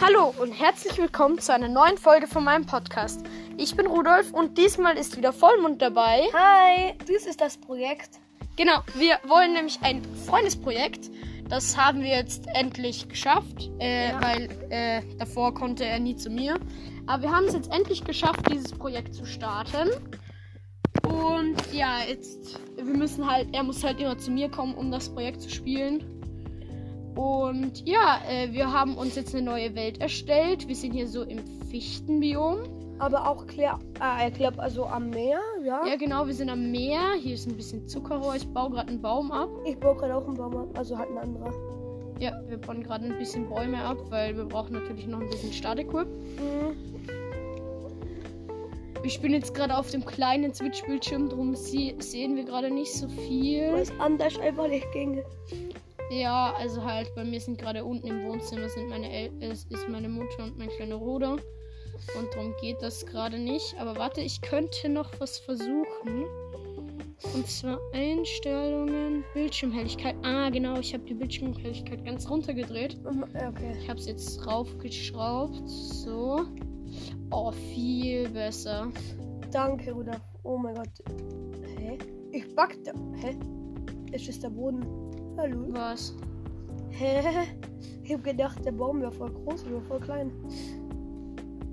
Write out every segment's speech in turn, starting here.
Hallo und herzlich willkommen zu einer neuen Folge von meinem Podcast. Ich bin Rudolf und diesmal ist wieder Vollmond dabei. Hi, dies ist das Projekt. Genau, wir wollen nämlich ein Freundesprojekt. Das haben wir jetzt endlich geschafft, äh, Ja. weil äh, davor konnte er nie zu mir. Aber wir haben es jetzt endlich geschafft, dieses Projekt zu starten. Und ja, jetzt, wir müssen halt, er muss halt immer zu mir kommen, um das Projekt zu spielen. Und ja, äh, wir haben uns jetzt eine neue Welt erstellt. Wir sind hier so im Fichtenbiom. Aber auch klar, äh, glaube, also am Meer, ja. Ja, genau, wir sind am Meer. Hier ist ein bisschen Zuckerrohr. Ich baue gerade einen Baum ab. Ich baue gerade auch einen Baum ab, also halt ein anderer. Ja, wir bauen gerade ein bisschen Bäume ab, weil wir brauchen natürlich noch ein bisschen Startequip. Mhm. Ich bin jetzt gerade auf dem kleinen Switch-Bildschirm, drum sie sehen wir gerade nicht so Weil viel. es anders einfach nicht ging. Ja, also halt, bei mir sind gerade unten im Wohnzimmer sind meine El es ist meine Mutter und mein kleiner Bruder. Und darum geht das gerade nicht. Aber warte, ich könnte noch was versuchen. Und zwar Einstellungen, Bildschirmhelligkeit. Ah, genau, ich habe die Bildschirmhelligkeit ganz runtergedreht. Mhm, Okay. Ich habe es jetzt raufgeschraubt. So. Oh, viel besser. Danke, Rudolf. Oh mein Gott. Hä? Ich backte. Hä? Ist der Boden? Hallo? Was? Hä? Ich hab gedacht, der Baum wäre voll groß oder voll klein.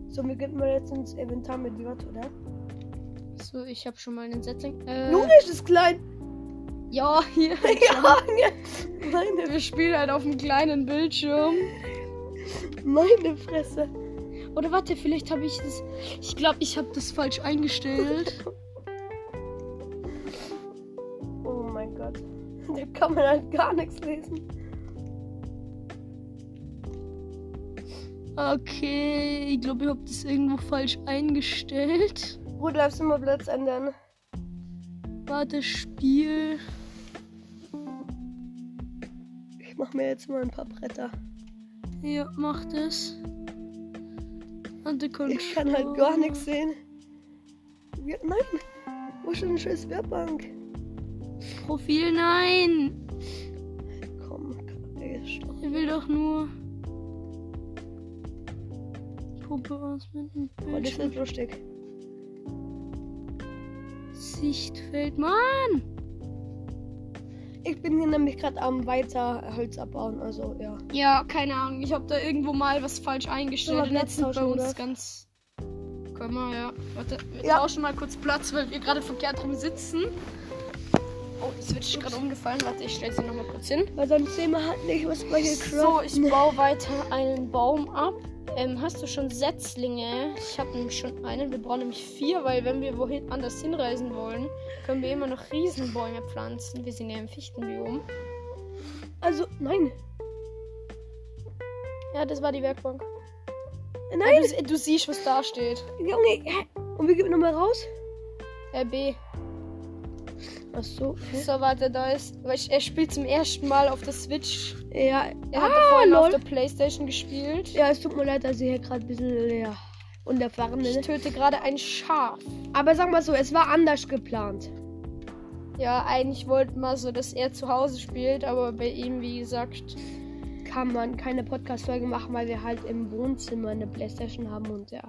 So, mir gibt man jetzt ins Inventar mit J, oder? So, ich habe schon mal einen Setzling. Äh, Junge, ist es klein! ja, hier. ja, meine, Wir spielen halt auf einem kleinen Bildschirm. meine Fresse. Oder warte, vielleicht habe ich das. Ich glaube, ich habe das falsch eingestellt. kann man halt gar nichts lesen. Okay, ich glaube, ich habe das irgendwo falsch eingestellt. Rudolf, mal Platz ändern. Warte, Spiel. Ich mach mir jetzt mal ein paar Bretter. Ja, mach das. Warte, Ich kann halt gar nichts sehen. Ja, nein! Wo ist denn eine scheiß Werkbank? Profil, nein. Komm, stopp. Ich will doch nur. Puppe aus mit dem Oh, das Bildschirm. ist lustig. Sichtfeld. Mann! Ich bin hier nämlich gerade am weiter Holz abbauen, also ja. Ja, keine Ahnung. Ich habe da irgendwo mal was falsch eingestellt. Platz bei uns oder? ganz. Können wir, ja. Warte, wir Ja. tauschen mal kurz Platz, weil wir gerade verkehrt rum sitzen. Oh, die Switch ist gerade umgefallen. Warte, ich stelle sie nochmal kurz hin. Weil sonst sehen wir halt nicht, was wir hier So, ich baue weiter einen Baum ab. Ähm, hast du schon Setzlinge? Ich habe nämlich schon einen. Wir brauchen nämlich vier, weil wenn wir wohin anders hinreisen wollen, können wir immer noch Riesenbäume pflanzen. Wir sind ja im Fichtenbiom. Also, nein. Ja, das war die Werkbank. Ja, Nein! du, du siehst, was da steht. Junge? Und wie geht man nochmal raus? RB. Ach so. Hä? So, warte, da ist. Weil ich, er spielt zum ersten Mal auf der Switch. Ja, Er hat ah, vorhin auf der Playstation gespielt. Ja, es tut mir leid, dass ich hier gerade ein bisschen ja, unerfahren Ich bin. töte gerade ein Schaf. Aber sag mal so, es war anders geplant. Ja, eigentlich wollten wir so, dass er zu Hause spielt, aber bei ihm, wie gesagt, Kann man keine Podcast-Folge machen, weil wir halt im Wohnzimmer eine Playstation haben und ja.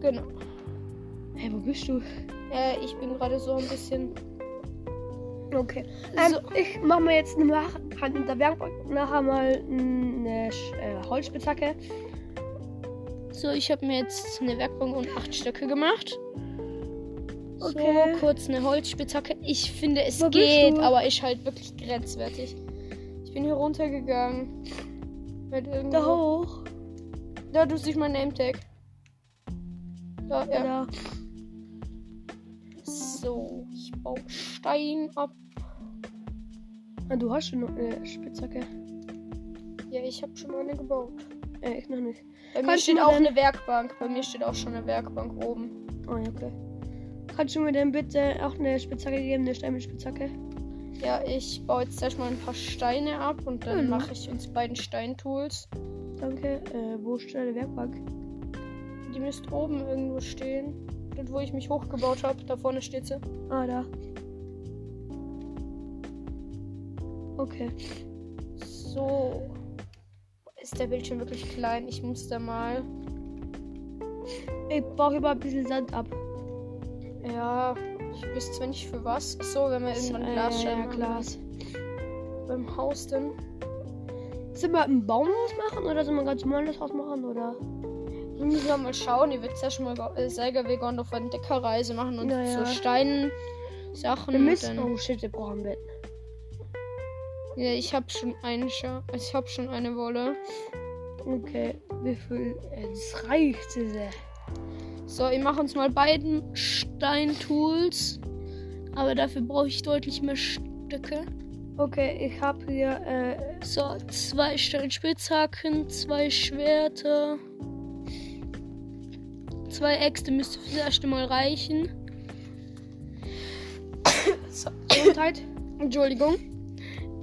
genau. Hey, wo bist du? Äh, ich bin gerade so ein bisschen. Okay. Ähm, So. Ich mache mir jetzt nach, halt in der Werkbank nachher mal eine äh, Holzspitzhacke. So, ich habe mir jetzt eine Werkbank und acht Stöcke gemacht. Okay. So, kurz eine Holzspitzhacke. Ich finde, es Wo geht, aber ist halt wirklich grenzwertig. Ich bin hier runtergegangen. Da hoch. Da, du siehst mein Nametag. Da, ja. Ja. So, ich baue Stein ab. Ah, du hast schon noch eine Spitzhacke. Ja, ich habe schon mal eine gebaut. Äh, ich noch nicht. Bei mir Kannst du steht mir auch eine Werkbank. Bei mir steht auch schon eine Werkbank oben. Oh ja, okay. Kannst du mir denn bitte auch eine Spitzhacke geben, eine Steinspitzhacke? Ja, ich baue jetzt erstmal ein paar Steine ab und dann Mhm. mache ich uns beiden Steintools. Danke. Äh, wo steht deine Werkbank? Die müsste oben irgendwo stehen. Dort, wo ich mich hochgebaut habe. Da vorne steht sie. Ah, da. Okay. So. ist der Bildschirm wirklich klein. Ich muss da mal. Ich brauche immer ein bisschen Sand ab. Ja, ich wüsste zwar nicht für was. So, wenn wir irgendwann Äh, Glasscheiben ja. Glas. Beim Haus dann. Sollen wir ein Baumhaus machen oder sollen wir ein ganz normales Haus machen? Oder? Wir müssen wir mal schauen. Ihr wird ja schon mal äh, Seiger Vegan auf eine Deckerreise machen und Naja. so Stein Sachen. Wir müssen. dann- Oh shit, wir brauchen Bett. Ja, ich habe schon einen Scha also ich habe schon eine Wolle. Okay, wie viel? Das reicht sehr. So, ich mache uns mal beiden Steintools. Aber dafür brauche ich deutlich mehr Stücke. Okay, ich habe hier. Äh, So, zwei Steinspitzhaken, zwei Schwerter. Zwei Äxte müsste fürs erste Mal reichen. so, Gesundheit. Entschuldigung.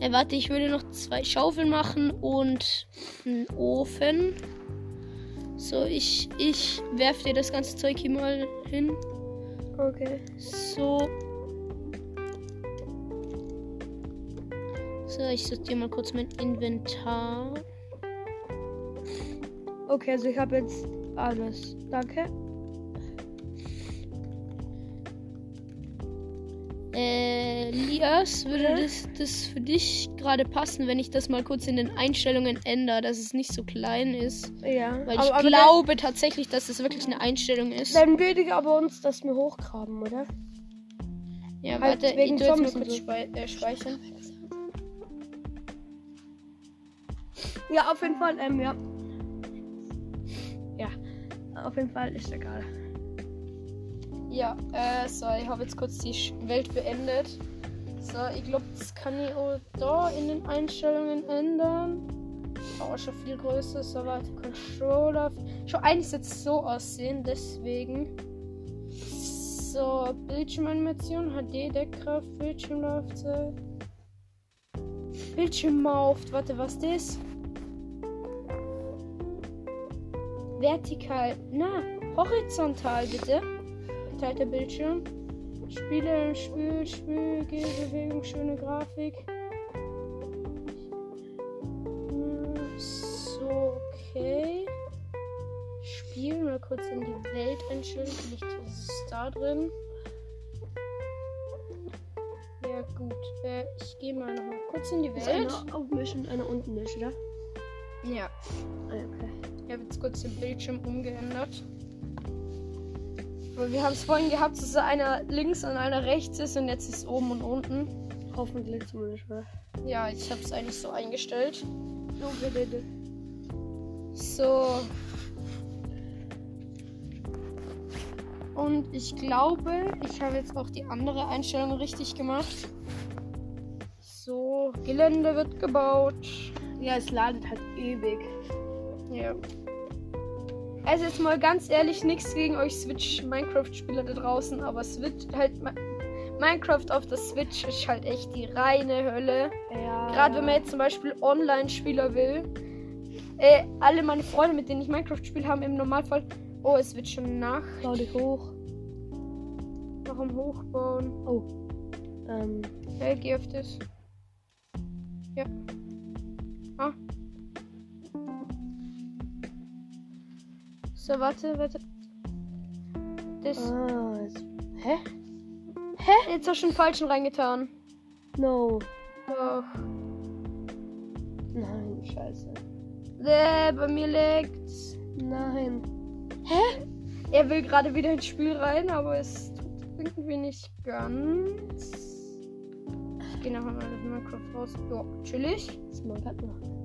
Äh, warte, ich würde noch zwei Schaufeln machen und einen Ofen. So, ich, ich werfe dir das ganze Zeug hier mal hin. Okay. So. So, ich sortiere mal kurz mein Inventar. Okay, also ich habe jetzt alles. Danke. Äh, Lias, würde das, das für dich gerade passen, wenn ich das mal kurz in den Einstellungen ändere, dass es nicht so klein ist? Ja. Weil ich aber glaube tatsächlich, dass es wirklich eine Einstellung ist. Dann, dann würde ich aber uns das mir hochgraben, oder? ja, halt warte, wegen ich mal kurz so. spei äh, speichern. Ja, auf jeden Fall, ähm. Ja, auf jeden Fall ist egal. Ja, äh, so, ich habe jetzt kurz die Welt beendet. So, ich glaube, das kann ich auch da in den Einstellungen ändern. Aber schon viel größer. So, warte, Controller. Schon eigentlich jetzt so aussehen, deswegen. So, Bildschirmanimation, HD, Deckkraft, Bildschirmlaufzeit. Bildschirmmauft, warte, was das? Vertikal, na, horizontal bitte. Geteilter Bildschirm. Spiele, Spiel, Spiel, Gehbewegung, schöne Grafik. Hm, So, okay. Spielen mal kurz in die Welt einstellen. Vielleicht ist es da drin. Ja, gut. Äh, ich gehe mal noch mal kurz in die Ist Welt. einer oben ist und einer unten ist, oder? Ja. Habe jetzt kurz den Bildschirm umgeändert. Aber wir haben es vorhin gehabt, dass da einer links und einer rechts ist und jetzt ist oben und unten. Hoffentlich zumindest, oder? Ja, ich habe es eigentlich so eingestellt. So. Und ich glaube, ich habe jetzt auch die andere Einstellung richtig gemacht. So, Gelände wird gebaut. Ja, es ladet halt ewig. Ja. Also jetzt mal ganz ehrlich, nichts gegen euch Switch-Minecraft-Spieler da draußen, aber Switch halt Mi- Minecraft auf der Switch ist halt echt die reine Hölle. Ja. Gerade wenn man jetzt zum Beispiel Online-Spieler will. Äh, alle meine Freunde, mit denen ich Minecraft spiele, haben im Normalfall. Oh, es wird schon Nacht. Bau dich hoch. Am Hochbauen. Oh. Ähm. Hey, geh auf das. Ja. So, warte, warte. Das. Ah, Hä? Hä? Jetzt hast du schon falschen reingetan. No. Doch. Nein, scheiße. Äh, bei mir liegt's. Nein. Er will gerade wieder ins Spiel rein, aber es tut irgendwie nicht ganz. Ich gehe nachher mal aus Minecraft raus. Ja, chillig. Das mag halt noch.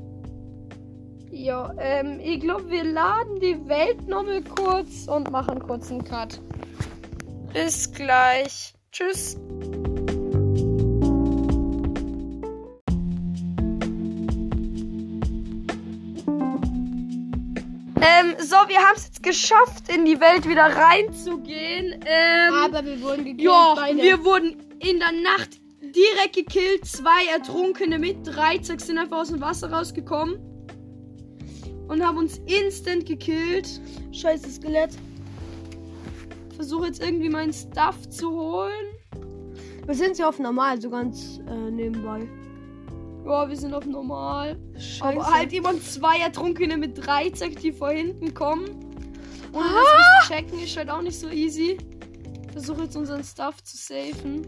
Ja, ähm, ich glaube, wir laden die Welt nochmal kurz und machen kurz einen Cut. Bis gleich. Tschüss. Ähm, so, wir haben es jetzt geschafft, in die Welt wieder reinzugehen. Ähm, Aber wir wurden gekillt. ja, beide. wir wurden in der Nacht direkt gekillt. Zwei Ertrunkene mit. Drei Zack sind einfach aus dem Wasser rausgekommen. Und haben uns instant gekillt. Scheiße, Skelett. Versuche jetzt irgendwie meinen Stuff zu holen. Wir sind ja auf normal, so ganz äh, nebenbei. Ja, wir sind auf normal. Scheiße. Aber halt jemand zwei Ertrunkene mit Dreizack, die vor hinten kommen. Und Ah! das checken ist halt auch nicht so easy. Versuche jetzt unseren Stuff zu safen.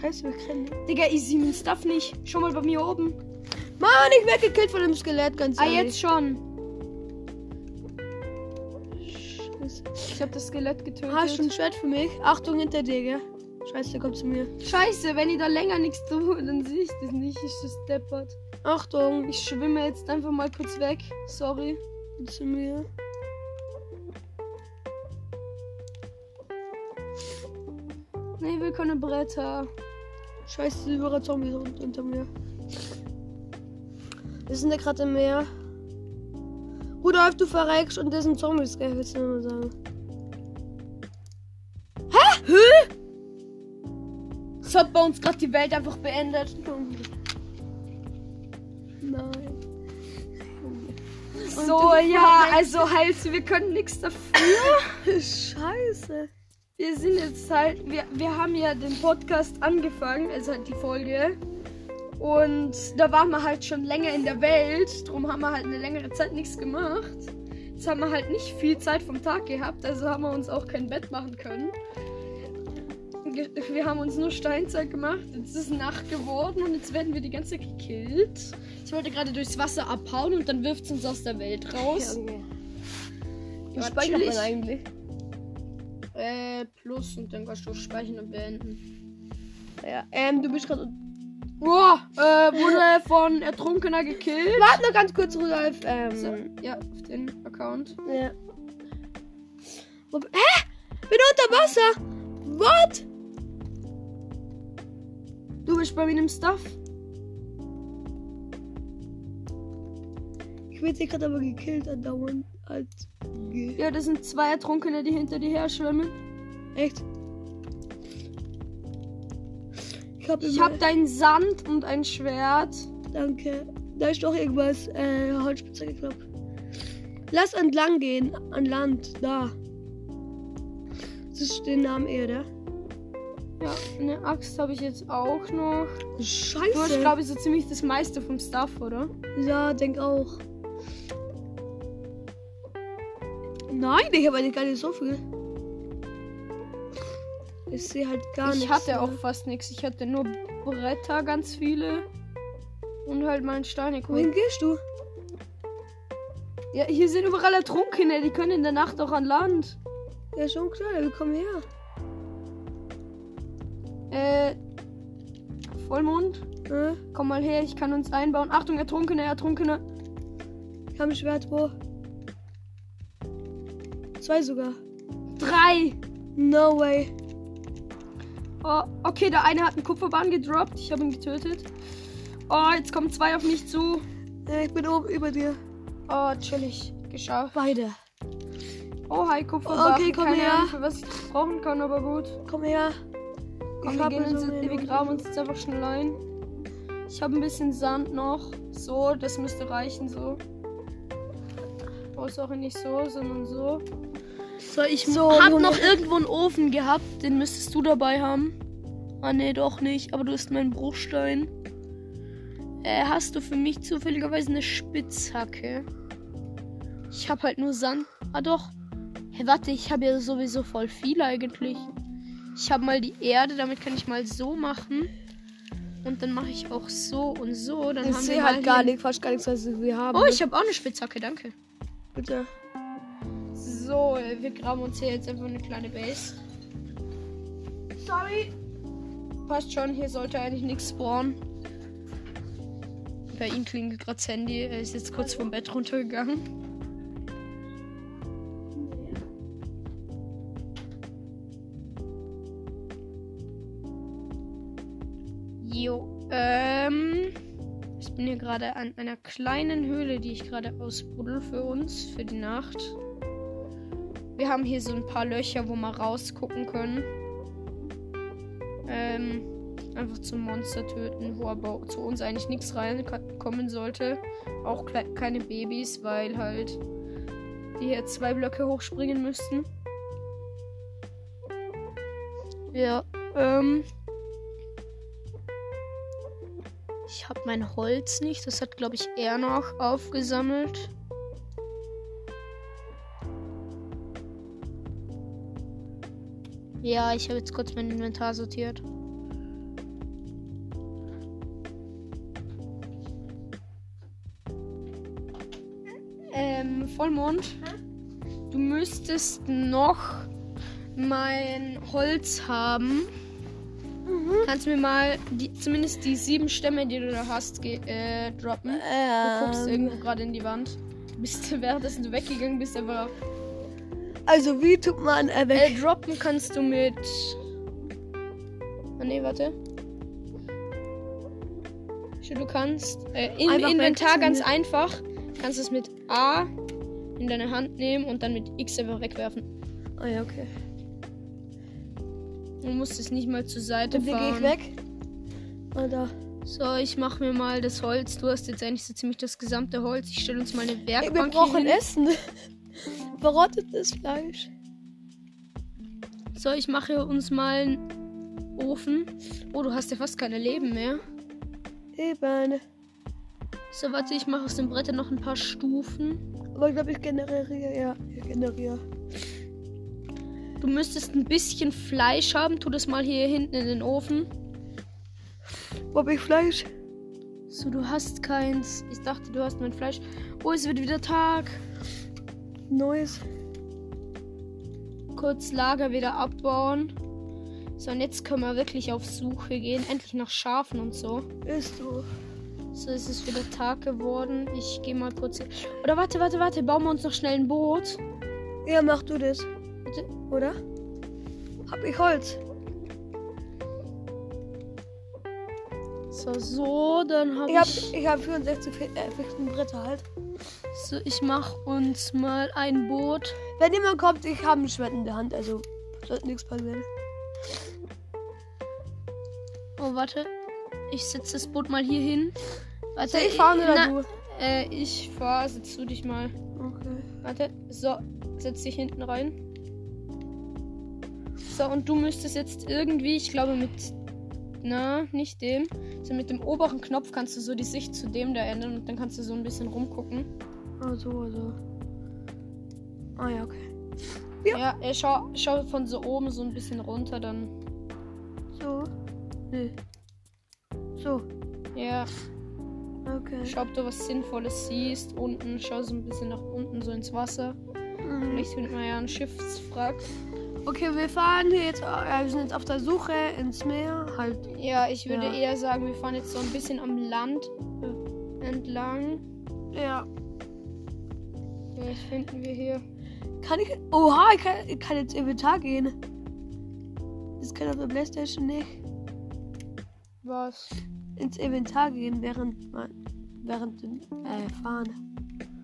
Scheiße, wir kennen. Digga, ich sehe meinen Stuff nicht. Schau mal bei mir oben. Mann, ich werde gekillt von dem Skelett, ganz Ah, ehrlich. jetzt schon. Scheiße. Ich habe das Skelett getötet. Hast du ein Schwert für mich? Achtung hinter dir, gell? Scheiße, der kommt zu mir. Scheiße, wenn ich da länger nichts tue, dann sehe ich das nicht. Ich das deppert. Achtung, Ich schwimme jetzt einfach mal kurz weg. Sorry. zu mir. Nee, ich will keine Bretter. Scheiße, überall Zombies un- unter mir. Wir sind ja gerade im Meer. Rudolf, du verreckst und das sind Zombies, gell? Willst du nur sagen? Es hat bei uns gerade die Welt einfach beendet. Nein. So, ja, also halt, wir können nichts dafür. Scheiße. Wir sind jetzt halt, wir, wir haben ja den Podcast angefangen, also halt die Folge. Und da waren wir halt schon länger in der Welt, darum haben wir halt eine längere Zeit nichts gemacht. Jetzt haben wir halt nicht viel Zeit vom Tag gehabt, also haben wir uns auch kein Bett machen können. Wir haben uns nur Steinzeit gemacht, jetzt ist Nacht geworden und jetzt werden wir die ganze Zeit gekillt. Ich wollte gerade durchs Wasser abhauen und dann wirft es uns aus der Welt raus. Ja, speichert man eigentlich? Äh, plus und dann kannst du speichern und beenden. Ja, ähm, du bist gerade. Boah, äh, wurde von Ertrunkener gekillt. Warte noch ganz kurz, Rudolf. Ähm, So, ja, auf den Account. ja. Wo, hä? Bin unter Wasser? What? Du bist bei mir im Stuff. Ich werde gerade aber gekillt andauernd. Als. Ge- Ja, das sind zwei Ertrunkene, die hinter dir her schwimmen. Echt? Ich hab, Ich immer- hab dein Sand und ein Schwert. Danke. Da ist doch irgendwas. Äh, Holzspitzhacke, glaub. Lass entlang gehen. An Land. Da. Das ist den Namen Erde. Ja, eine Axt habe ich jetzt auch noch. Du hast, Scheiße. glaube ich, so ziemlich das meiste vom Stuff, oder? Ja, denk auch. Nein, ich habe eigentlich gar nicht so viel. Ich sehe halt gar ich nichts. hatte mehr. auch fast nichts. Ich hatte nur Bretter, ganz viele. Und halt meinen Wohin Steinekorn. gehst du? Ja, hier sind überall Ertrunkene. Die können in der Nacht auch an Land. Ja, schon klar, wir kommen her. Äh, Vollmond. Äh, Komm mal her, ich kann uns einbauen. Achtung, Ertrunkene, Ertrunkene. ich habe ein Schwert, wo? Zwei sogar. Drei. No way. Oh, okay, der eine hat einen Kupferbahn gedroppt. Ich habe ihn getötet. Oh, jetzt kommen zwei auf mich zu. Ich bin oben über dir. Oh, chillig. Geschafft. Beide. Oh, hi, Kupferbahn. Okay, komm Keine her. Ahnung, für was ich das brauchen kann, aber gut. Komm her. Komm, wir, gehen uns, wir graben uns jetzt einfach schnell ein. Ich habe ein bisschen Sand noch. So, das müsste reichen, so. Oh, ist auch nicht so, sondern so. So, ich So, hab noch irgendwo einen Ofen gehabt, den müsstest du dabei haben. Ah, nee, doch nicht, aber du hast meinen Bruchstein. Äh, hast du für mich zufälligerweise eine Spitzhacke? Ich hab halt nur Sand. Ah, doch. Hey, warte, ich habe ja sowieso voll viel eigentlich. Ich habe mal die Erde, damit kann ich mal so machen. Und dann mache ich auch so und so. Dann Ich sehe halt gar hier- nicht, fast gar nichts, was wir haben. Oh, ich habe auch eine Spitzhacke, danke. Bitte. So, äh, wir graben uns hier jetzt einfach eine kleine Base. Sorry. Passt schon, hier sollte eigentlich nichts spawnen. Bei ihm klingelt gerade das Handy. Er ist jetzt kurz vom Bett runtergegangen. Jo, ähm. Ich bin hier gerade an einer kleinen Höhle, die ich gerade ausbuddel für uns, für die Nacht. Wir haben hier so ein paar Löcher, wo wir rausgucken können. Ähm, einfach zum Monster töten, wo aber zu uns eigentlich nichts reinkommen sollte. Auch keine Babys, weil halt die hier zwei Blöcke hochspringen müssten. Ja, ähm. Ich habe mein Holz nicht. Das hat, glaube ich, er noch aufgesammelt. Ja, ich habe jetzt kurz mein Inventar sortiert. Ähm, Vollmond. Du müsstest noch mein Holz haben. Kannst du mir mal die, zumindest die sieben Stämme, die du da hast, äh, droppen? Du guckst irgendwo gerade in die Wand. Bist du währenddessen du weggegangen bist, aber Also, wie tut man äh, äh, droppen kannst du mit. Ah, nee, warte. Du kannst äh, im Inventar ganz einfach. Kannst es mit A in deine Hand nehmen und dann mit X einfach wegwerfen. Ah ja, okay. Du musst es nicht mal zur Seite Und wie gehe fahren. ich weg? Ah, da. So, ich mach mir mal das Holz. Du hast jetzt eigentlich so ziemlich das gesamte Holz. Ich stelle uns mal eine Ey, wir Werkbank brauchen hin. Essen. Verrottetes Fleisch. So, ich mache uns mal einen Ofen. Oh, du hast ja fast keine Leben mehr. Eben. So, warte, ich mache aus dem Brett noch ein paar Stufen. Aber ich glaube, ich generiere, ja, ich generiere. Du müsstest ein bisschen Fleisch haben. Tu das mal hier hinten in den Ofen. Wo hab ich Fleisch? So, du hast keins. Ich dachte, du hast mein Fleisch. Oh, es wird wieder Tag. Neues. Kurz Lager wieder abbauen. So, und jetzt können wir wirklich auf Suche gehen. Endlich nach Schafen und so. Ist so. So ist es wieder Tag geworden. Ich gehe mal kurz. Oder warte, warte, warte. Bauen wir uns noch schnell ein Boot. Ja, mach du das. Bitte. Oder? Hab ich Holz? So, so, dann habe Ich hab, ich. ich hab 64 Fe- äh, Bretter halt. So, ich mach uns mal ein Boot. Wenn jemand kommt, ich habe ein Schwert in der Hand, also sollte nichts passieren. Oh, warte. Ich setze das Boot mal hier hin. Warte, Soll ich fahren oder na, du? Äh, ich fahr. Setz du dich mal. Okay. Warte. So, setz dich hinten rein. So, und du müsstest jetzt irgendwie, ich glaube mit. Na, nicht dem. So, mit dem oberen Knopf kannst du so die Sicht zu dem da ändern und dann kannst du so ein bisschen rumgucken. Ah, so, also. Ah ja, okay. Ja, Ja. er schau, schau von so oben so ein bisschen runter, dann. So. Nee. So. Ja, Okay. schau, ob du was Sinnvolles siehst. Unten, schau so ein bisschen nach unten, so ins Wasser. Mhm. Vielleicht findet man ja einen Schiffswrack. Okay, wir fahren jetzt. Äh, wir sind jetzt auf der Suche ins Meer. Halt. Ja, ich würde Ja. eher sagen, wir fahren jetzt so ein bisschen am Land äh, entlang. Ja. Vielleicht finden wir hier. Kann ich. Oha, ich kann, ich kann jetzt Inventar gehen. Das kann auf der Playstation nicht. Was? Ins Inventar gehen, während man. Während dem äh, Fahren.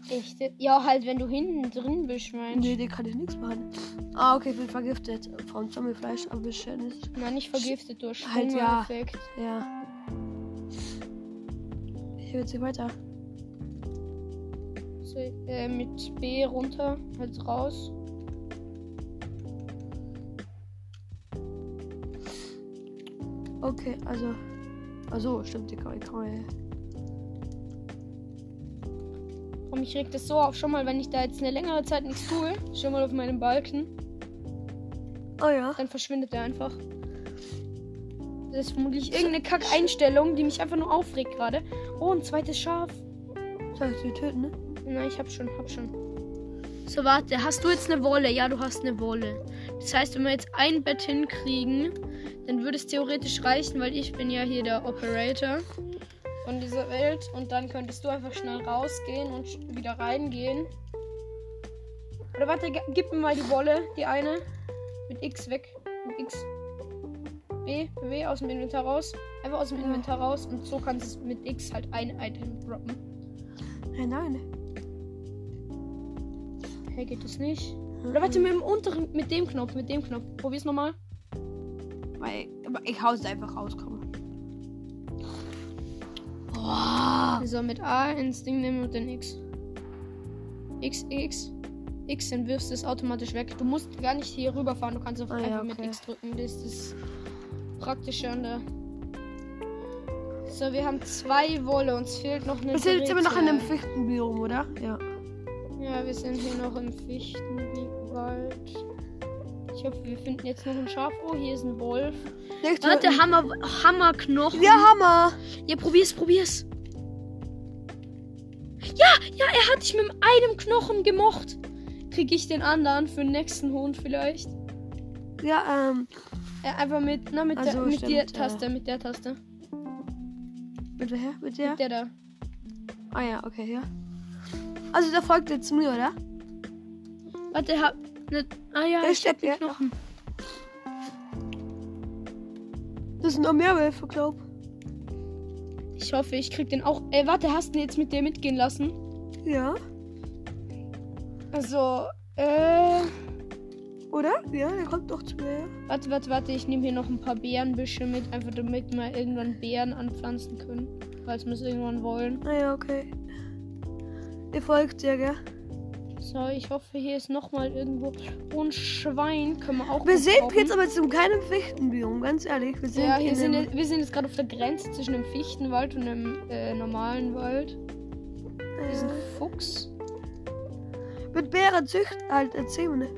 Echt? Ja, halt, wenn du hinten drin bist, meinst Nee, den kann ich nichts machen. Ah, okay, ich bin vergiftet. Vom Zombiefleisch abgeschnitten ist. Nein, nicht vergiftet durch Halt, ja. Effekt. Ja. Ich will jetzt hier weiter. So, äh, mit B runter, halt raus. Okay, also. Also, stimmt, die kann kann man- Komm, ich reg das so auf. Schon mal, wenn ich da jetzt eine längere Zeit nichts tue, schon mal auf meinem Balken, Oh ja. dann verschwindet der einfach. Das ist vermutlich irgendeine Kack-Einstellung, die mich einfach nur aufregt gerade. Oh, ein zweites Schaf. Soll ich sie töten, ne? Nein, ich hab schon, hab schon. So, warte, hast du jetzt eine Wolle? Ja, du hast eine Wolle. Das heißt, wenn wir jetzt ein Bett hinkriegen, dann würde es theoretisch reichen, weil ich bin ja hier der Operator von dieser Welt. Und dann könntest du einfach schnell rausgehen und wieder reingehen. Oder warte, gib mir mal die Wolle, die eine. Mit X weg. Mit X. B, W aus dem Inventar raus. Einfach aus dem. Inventar raus. Und so kannst du mit X halt ein Item droppen. Nein, nein. Hey, geht das nicht? Oder warte, mit dem unteren, mit dem Knopf, mit dem Knopf. Probier's nochmal. Weil, aber ich hau's einfach raus, komm. Boah. So, mit A ins Ding nehmen und dann X. X, X. X, dann wirfst du es automatisch weg. Du musst gar nicht hier rüberfahren, du kannst einfach, Ah, ja, einfach mit okay. X drücken. Das ist das Praktische an der So, wir haben zwei Wolle. Uns fehlt noch eine Wir sind jetzt immer noch in einem. Fichtenbiom, oder? Ja. Ja, wir sind hier noch im Fichtenwald. Ich hoffe, wir finden jetzt noch ein Schaf. Oh, hier ist ein Wolf. Nicht Warte, töten. Hammer, Hammerknochen. Ja, Hammer. Ja, probier's, probier's. Ja, ja, er hat dich mit einem Knochen gemocht. Krieg ich den anderen für den nächsten Hund vielleicht? Ja, ähm, Äh, einfach mit, na, mit, Also, der, mit stimmt, der ja. Taste, mit der Taste. mit wer? Mit der? Mit der da. Ah ja, okay, ja. Also der folgt jetzt mir, oder? Warte, er hat. Ne, ah ja, Der ich hab den. Knochen. Das sind noch mehr Wölfe, glaub. Ich hoffe, ich krieg den auch. Ey, warte, hast du ihn jetzt mit dir mitgehen lassen? Ja. Also, äh. Oder? Ja, der kommt doch zu mir. Warte, warte, warte, ich nehme hier noch ein paar Beerenbüsche mit, einfach damit wir irgendwann Beeren anpflanzen können. Falls wir es irgendwann wollen. Ah ja, okay. Ihr folgt dir, gell? So, ich hoffe, hier ist nochmal irgendwo. Ein Schwein können wir auch Wir sind jetzt aber in keinem Fichtenbiom, ganz ehrlich. Wir sind Ja, hier in sind, jetzt- wir sind jetzt gerade auf der Grenze zwischen dem Fichtenwald und dem äh, normalen Wald. Hier ist ein äh, Fuchs. mit Bären zücht halt, erzähl mir.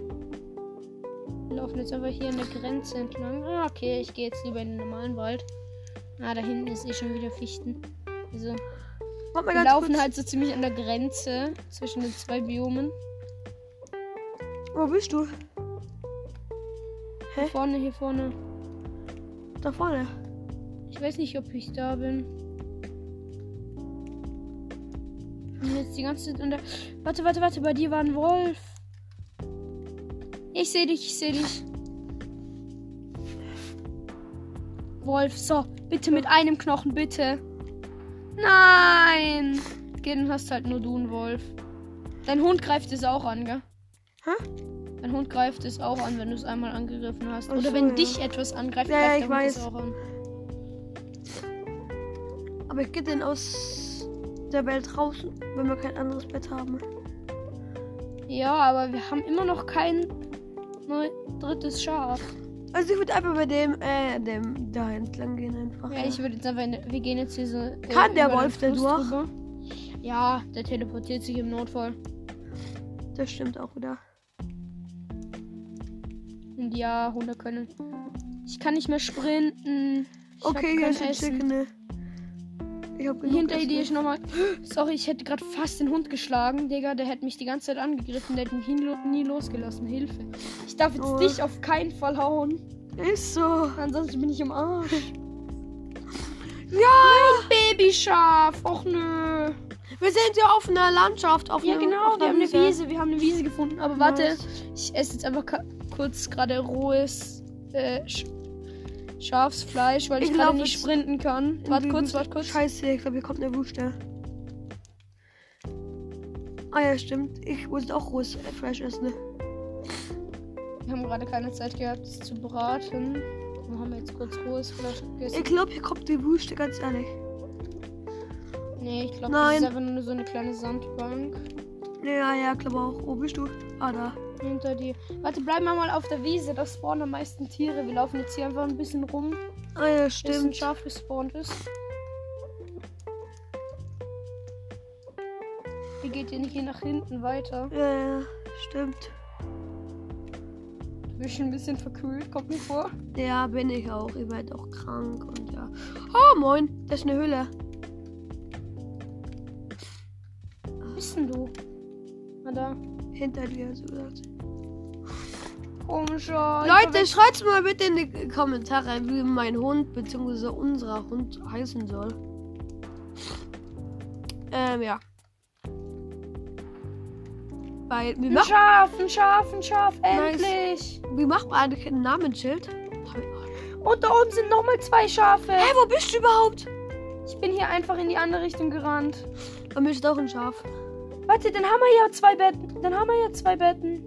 Wir laufen jetzt einfach hier an der Grenze entlang. Ah, okay, ich gehe jetzt lieber in den normalen Wald. Ah, da hinten ist eh schon wieder Fichten. Also, wir laufen kurz. halt so ziemlich an der Grenze zwischen den zwei Biomen. Wo bist du? Hier Hä? vorne, hier vorne. Da vorne. Ich weiß nicht, ob ich da bin. Ich bin jetzt die ganze Zeit unter. Warte, warte, warte, bei dir war ein Wolf. Ich sehe dich, ich sehe dich. Wolf, so, bitte mit einem Knochen, bitte. Nein! Dann hast halt nur du einen Wolf. Dein Hund greift es auch an, gell? Hä? Dein Hund greift es auch an, wenn du es einmal angegriffen hast. Oder so, wenn ja. dich etwas angreift, Ja, ja, greift ich der Hund es weiß. auch an. Aber ich gehe denn aus der Welt raus, wenn wir kein anderes Bett haben. Ja, aber wir haben immer noch kein neu drittes Schaf. Also ich würde einfach bei dem, äh, dem da entlang gehen einfach. Ja, ich würde jetzt einfach, in, wir gehen jetzt hier so. äh, Kann der Wolf da durch? drüber. Ja, der teleportiert sich im Notfall. Das stimmt auch wieder. Und ja, Hunde können. Ich kann nicht mehr sprinten. Ich Okay, hier ist ein. Chicken. Ich hab genug Hinter dir ist nochmal. Sorry, ich hätte gerade fast den Hund geschlagen, Digga. Der hätte mich die ganze Zeit angegriffen. Der hat mich nie, losgelassen. Hilfe. Ich darf jetzt Oh. dich auf keinen Fall hauen. Ist so. Ansonsten bin ich im Arsch. Ja! Babyschaf. Och nö. Wir sind ja auf einer Landschaft. Auf Ja, einer, genau, auf wir haben eine Wiese. Wir haben eine Wiese gefunden. Aber warte, Nice. ich esse jetzt einfach kurz gerade rohes äh, Schafsfleisch, weil ich, Ich gerade nicht sprinten kann. in Warte kurz, warte kurz. Scheiße, ich glaube, hier kommt eine Wüste. Ah ja, stimmt. Ich muss auch rohes Fleisch essen. ne? Wir haben gerade keine Zeit gehabt, es zu braten. Wir haben jetzt kurz rohes Fleisch gegessen. Ich glaube, hier kommt die Wüste, ganz ehrlich. nee, ich glaube, das ist einfach nur so eine kleine Sandbank Ja, ja, glaube auch. Wo bist du? Ah, da. Hinter dir. Warte, bleib mal mal auf der Wiese. Da spawnen am meisten Tiere. Wir laufen jetzt hier einfach ein bisschen rum, Ah ja, bis ein stimmt. Schaf gespawnt ist. Hier geht ihr nicht hier nach hinten weiter. Ja, ja, stimmt. Du bist schon ein bisschen verkühlt, kommt mir vor. Ja, bin ich auch. Ich werde auch krank und ja. Oh, moin. Das ist eine Höhle. Wo bist denn du? Na da. Hinter dir, so gesagt. Komischer. Leute, schreibt mal bitte in die Kommentare, wie mein Hund bzw. unser Hund heißen soll. Ähm, ja. Weil, wie Ein macht, Schaf, ein Schaf, ein Schaf, Nice. endlich. wie macht man eigentlich ein Namensschild? Und da oben sind nochmal zwei Schafe. Hä, wo bist du überhaupt? Ich bin hier einfach in die andere Richtung gerannt. Bei mir ist auch ein Schaf. Warte, dann haben wir ja zwei Betten. Dann haben wir ja zwei Betten.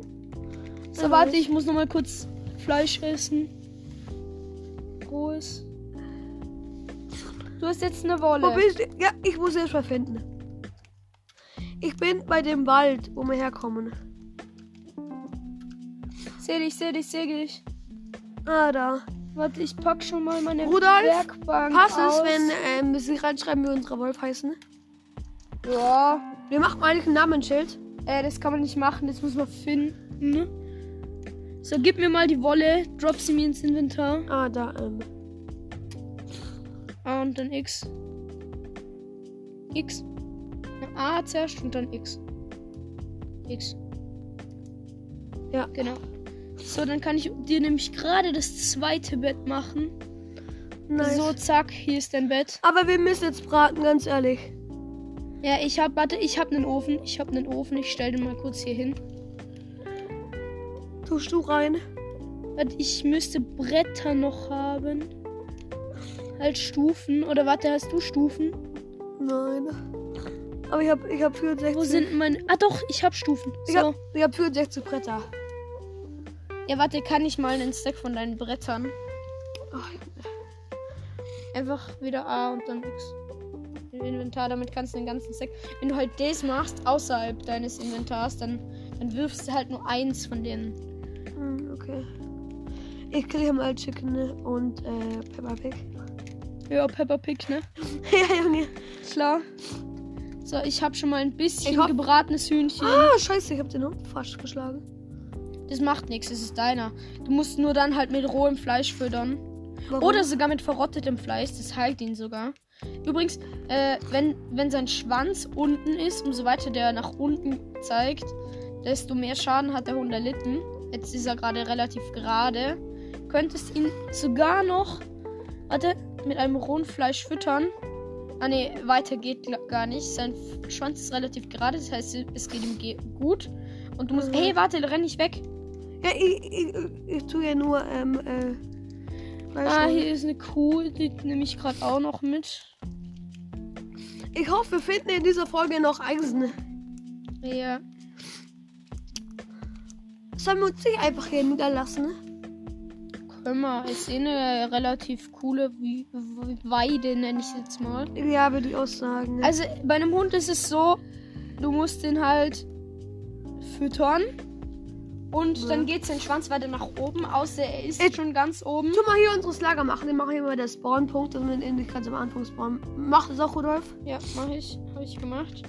So, Ja, warte, ich muss nochmal kurz Fleisch essen. Rohes. Du hast jetzt eine Wolle. Wo bist du? Ja, ich muss erst mal finden. Ich bin bei dem Wald, wo wir herkommen. Seh dich, seh dich, seh dich. Ah, da. Warte, ich pack schon mal meine Rudolf, Werkbank Passt aus. es, wenn ähm, wir sie reinschreiben, wie unsere Wolf heißen? Ja, Wir machen eigentlich ein Namensschild. äh, das kann man nicht machen, das muss man finden. So, gib mir mal die Wolle, drop sie mir ins Inventar. Ah, da, ähm. A und dann X. X. A zuerst und dann X. X. Ja. Genau. So, dann kann ich dir nämlich gerade das zweite Bett machen. Nice. So, zack, hier ist dein Bett. Aber wir müssen jetzt braten, ganz ehrlich. Ja, ich hab, warte, ich hab einen Ofen. Ich hab einen Ofen. Ich stell den mal kurz hier hin. Tust du rein? Warte, ich müsste Bretter noch haben. Halt Stufen. Oder warte, hast du Stufen? Nein. Aber ich hab, ich hab 64. Wo sind meine. Ah, doch, ich hab Stufen. Ich So. hab, ich hab 64 Bretter. Ja, warte, kann ich mal einen Stack von deinen Brettern? Ach, Einfach wieder A und dann X. Inventar, damit kannst du den ganzen Stack. Wenn du halt das machst, außerhalb deines Inventars, dann, dann wirfst du halt nur eins von denen. hm, okay. Ich kriege mal Chicken und äh, Peppa Pig. Ja, Peppa Pig, ne? ja, Junge. Klar. So, ich hab schon mal ein bisschen hoff- gebratenes Hühnchen. Ah, scheiße, ich hab den Hund fast geschlagen. Das macht nichts, es ist deiner. Du musst nur dann halt mit rohem Fleisch füttern. Warum? Oder sogar mit verrottetem Fleisch, das heilt ihn sogar. Übrigens, äh, wenn, wenn sein Schwanz unten ist, umso weiter der nach unten zeigt, desto mehr Schaden hat der Hund erlitten. Jetzt ist er gerade relativ gerade. Könntest ihn sogar noch, warte, mit einem rohen Fleisch füttern. Ah ne, weiter geht gar nicht. Sein Schwanz ist relativ gerade, das heißt, es geht ihm ge gut. Und du musst, Mhm. hey, warte, renn nicht weg. Ja, ich, ich, ich tue ja nur, ähm, äh. Ah, hier ist eine Kuh, die nehme ich gerade auch noch mit. Ich hoffe, wir finden in dieser Folge noch Eisen. Ja. Sollen wir uns nicht einfach hier niederlassen? Können wir. Ist eh eine relativ coole Weide, nenne ich jetzt mal. Ja, würde ich auch sagen. Also bei einem Hund ist es so, du musst den halt füttern. Und Ja. dann geht sein Schwanz weiter nach oben, außer er ist Ich- schon ganz oben. Tu mal hier unseres Lager machen. Wir machen hier mal das Spawnpunkt, dass wir endlich ganz am Anfang spawnen. Mach das auch, Rudolf. Ja, mache ich. Habe ich gemacht.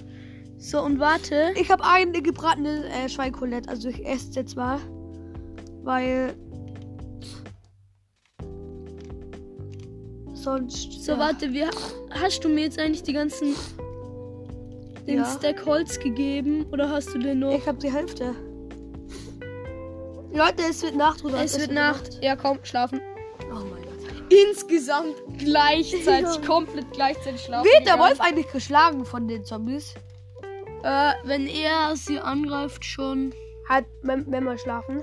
So, und warte. Ich habe ein gebratenes äh, Schweinkolett, also ich esse es jetzt mal. Weil. Sonst. So, ja. warte, wir, hast du mir jetzt eigentlich die ganzen. den Ja. Stack Holz gegeben? Oder hast du den noch? Ich habe die Hälfte. Leute, es wird Nacht, Rudolf. es wird Nacht. Ja, komm, schlafen. Oh mein Gott. Insgesamt gleichzeitig, komplett gleichzeitig schlafen. Wird der. Wolf eigentlich geschlagen von den Zombies? Äh, wenn er sie angreift, schon. Halt, wenn, wenn wir schlafen.